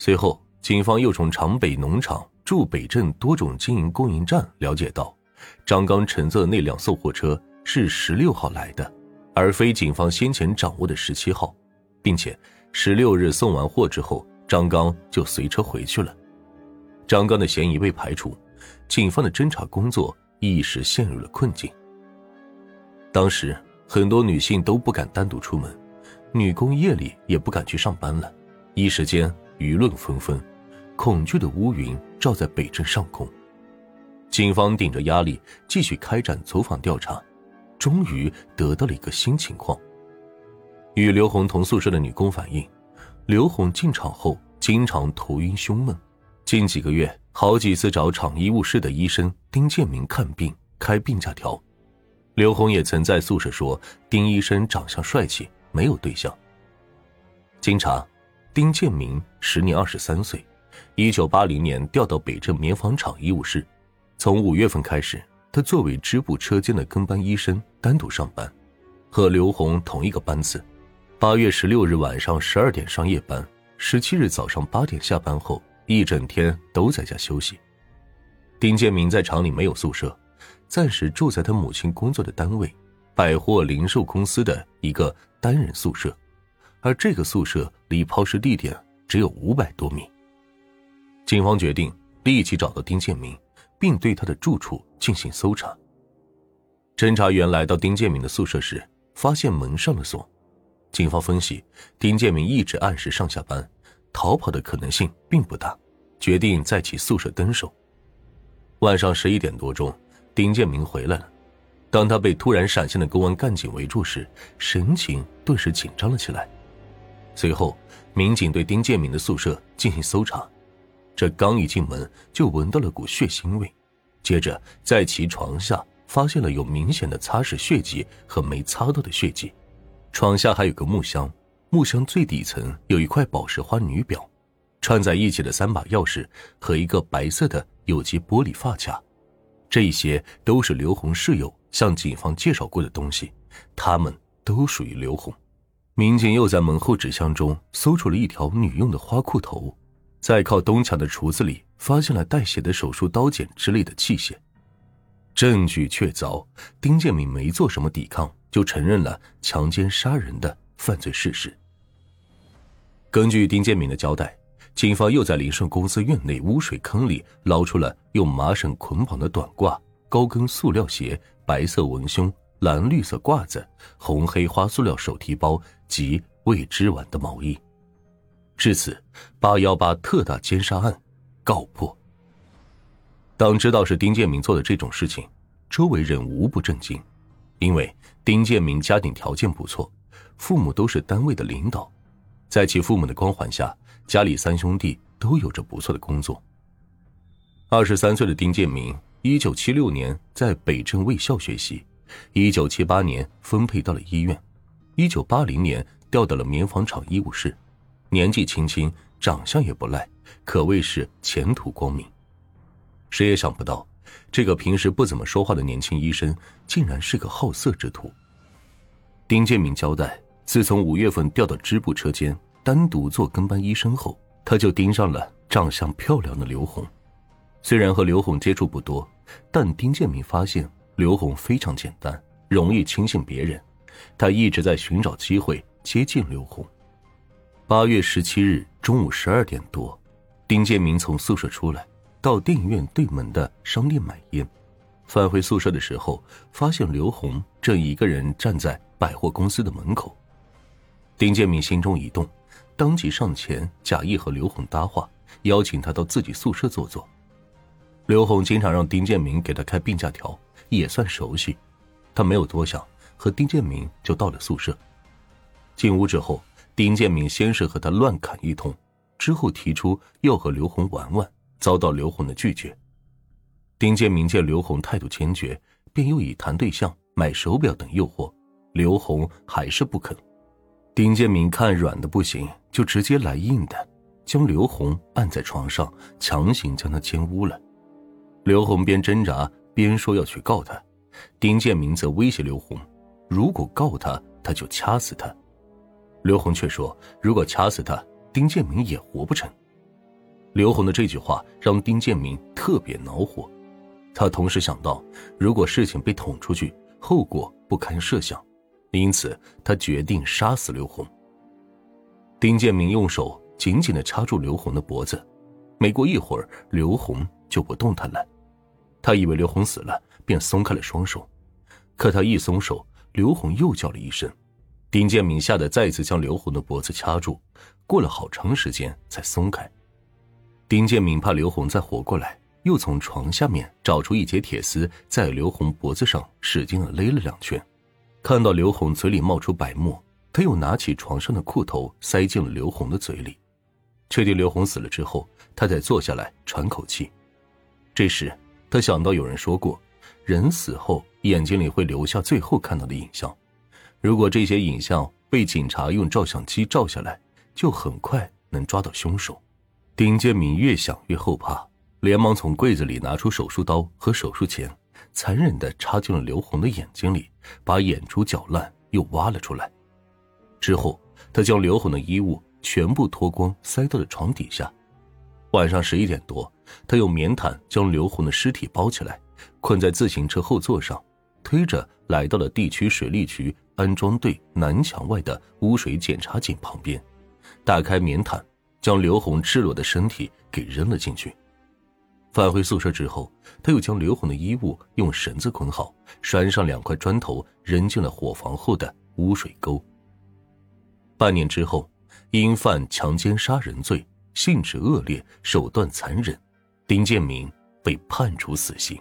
随后，警方又从长北农场驻北镇多种经营供应站了解到，张刚乘坐的那辆送货车是十六号来的，而非警方先前掌握的十七号，并且十六日送完货之后，张刚就随车回去了。张刚的嫌疑被排除，警方的侦查工作一时陷入了困境。当时很多女性都不敢单独出门，女工夜里也不敢去上班了，一时间舆论纷纷，恐惧的乌云罩在北镇上空。警方顶着压力继续开展走访调查，终于得到了一个新情况。与刘红同宿舍的女工反映，刘红进厂后经常头晕胸闷。近几个月，好几次找厂医务室的医生丁建明看病开病假条。刘红也曾在宿舍说，丁医生长相帅气，没有对象。经查，丁建明时年二十三岁，一九八零年调到北镇棉纺厂医务室。从五月份开始，他作为支部车间的跟班医生单独上班，和刘红同一个班次。八月十六日晚上十二点上夜班，十七日早上八点下班后。一整天都在家休息。丁建明在厂里没有宿舍，暂时住在他母亲工作的单位——百货零售公司的一个单人宿舍，而这个宿舍离抛尸地点只有五百多米。警方决定立即找到丁建明，并对他的住处进行搜查。侦查员来到丁建明的宿舍时，发现门上了锁。警方分析，丁建明一直按时上下班。逃跑的可能性并不大，决定在其宿舍蹲守。晚上十一点多钟，丁建明回来了。当他被突然闪现的公安干警围住时，神情顿时紧张了起来。随后，民警对丁建明的宿舍进行搜查。这刚一进门，就闻到了股血腥味。接着，在其床下发现了有明显的擦拭血迹和没擦到的血迹。床下还有个木箱。木箱最底层有一块宝石花女表，串在一起的三把钥匙和一个白色的有机玻璃发卡，这些都是刘红室友向警方介绍过的东西，他们都属于刘红。民警又在门后纸箱中搜出了一条女用的花裤头，在靠东墙的橱子里发现了带血的手术刀剪之类的器械，证据确凿。丁建明没做什么抵抗，就承认了强奸杀人的犯罪事实。根据丁建明的交代，警方又在林顺公司院内污水坑里捞出了用麻绳捆绑的短褂、高跟塑料鞋、白色文胸、蓝绿色褂子、红黑花塑料手提包及未织完的毛衣。至此，八幺八特大奸杀案告破。当知道是丁建明做的这种事情，周围人无不震惊，因为丁建明家庭条件不错，父母都是单位的领导。在其父母的光环下，家里三兄弟都有着不错的工作。二十三岁的丁建明，一九七六年在北镇卫校学习，一九七八年分配到了医院，一九八零年调到了棉纺厂医务室。年纪轻轻，长相也不赖，可谓是前途光明。谁也想不到，这个平时不怎么说话的年轻医生，竟然是个好色之徒。丁建明交代。自从五月份调到支部车间单独做跟班医生后，他就盯上了长相漂亮的刘红。虽然和刘红接触不多，但丁建明发现刘红非常简单，容易轻信别人。他一直在寻找机会接近刘红。八月十七日中午十二点多，丁建明从宿舍出来，到电影院对门的商店买烟。返回宿舍的时候，发现刘红正一个人站在百货公司的门口。丁建明心中一动，当即上前假意和刘红搭话，邀请他到自己宿舍坐坐。刘红经常让丁建明给他开病假条，也算熟悉。他没有多想，和丁建明就到了宿舍。进屋之后，丁建明先是和他乱砍一通，之后提出要和刘红玩玩，遭到刘红的拒绝。丁建明见刘红态度坚决，便又以谈对象、买手表等诱惑，刘红还是不肯。丁建明看软的不行，就直接来硬的，将刘红按在床上，强行将他奸污了。刘红边挣扎边说要去告他，丁建明则威胁刘红，如果告他，他就掐死他。刘红却说，如果掐死他，丁建明也活不成。刘红的这句话让丁建明特别恼火，他同时想到，如果事情被捅出去，后果不堪设想，因此他决定杀死刘红。丁建明用手紧紧的掐住刘红的脖子，没过一会儿，刘红就不动弹了。他以为刘红死了，便松开了双手，可他一松手，刘红又叫了一声。丁建明吓得再次将刘红的脖子掐住，过了好长时间才松开。丁建明怕刘红再活过来，又从床下面找出一截铁丝，在刘红脖子上使劲的勒了两圈。看到刘红嘴里冒出白沫，他又拿起床上的裤头塞进了刘红的嘴里。确定刘红死了之后，他才坐下来喘口气。这时，他想到有人说过，人死后眼睛里会留下最后看到的影像。如果这些影像被警察用照相机照下来，就很快能抓到凶手。丁建明越想越后怕，连忙从柜子里拿出手术刀和手术钳，残忍地插进了刘红的眼睛里，把眼珠搅烂又挖了出来。之后，他将刘红的衣物全部脱光，塞到了床底下。晚上十一点多，他用棉毯将刘红的尸体包起来，困在自行车后座上，推着来到了地区水利局安装队南墙外的污水检查井旁边，打开棉毯。将刘红赤裸的身体给扔了进去。返回宿舍之后，他又将刘红的衣物用绳子捆好，拴上两块砖头，扔进了伙房后的污水沟。半年之后，因犯强奸杀人罪，性质恶劣，手段残忍，丁建明被判处死刑。